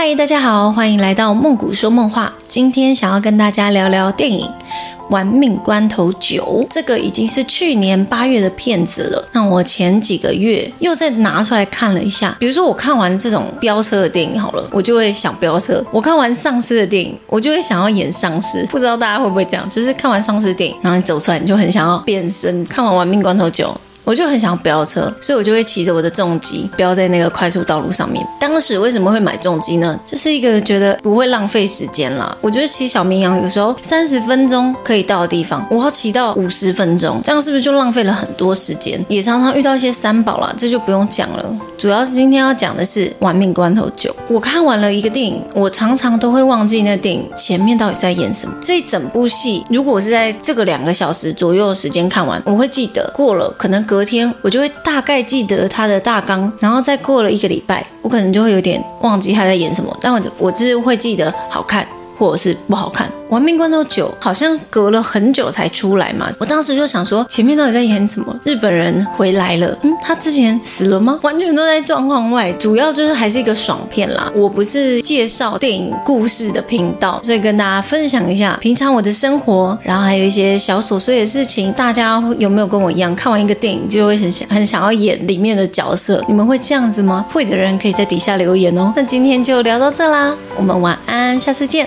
嗨，大家好，欢迎来到梦谷说梦话。今天想要跟大家聊聊电影《玩命关头九》，这个已经是去年八月的片子了。那我前几个月又再拿出来看了一下，比如说我看完这种飙车的电影好了，我就会想飙车；我看完丧尸的电影，我就会想要演丧尸。不知道大家会不会这样？就是看完丧尸电影，然后你走出来，你就很想要变身。看完《玩命关头九》。我就很想飙车，所以我就会骑着我的重机飙在那个快速道路上面。当时为什么会买重机呢？就是一个觉得不会浪费时间啦。我觉得骑小绵羊有时候三十分钟可以到的地方，我要骑到五十分钟，这样是不是就浪费了很多时间？也常常遇到一些三宝啦，这就不用讲了。主要是今天要讲的是《玩命关头九》。我看完了一个电影，我常常都会忘记那电影前面到底在演什么。这一整部戏，如果是在这个两个小时左右的时间看完，我会记得。过了可能隔隔天我就会大概记得他的大纲，然后再过了一个礼拜，我可能就会有点忘记他在演什么，但我我只是会记得好看。或者是不好看。亡命关头九好像隔了很久才出来嘛，我当时就想说前面到底在演什么？日本人回来了，嗯，他之前死了吗？完全都在状况外，主要就是还是一个爽片啦。我不是介绍电影故事的频道，所以跟大家分享一下平常我的生活，然后还有一些小琐碎的事情。大家有没有跟我一样，看完一个电影就会很想很想要演里面的角色？你们会这样子吗？会的人可以在底下留言哦。那今天就聊到这啦，我们晚安，下次见。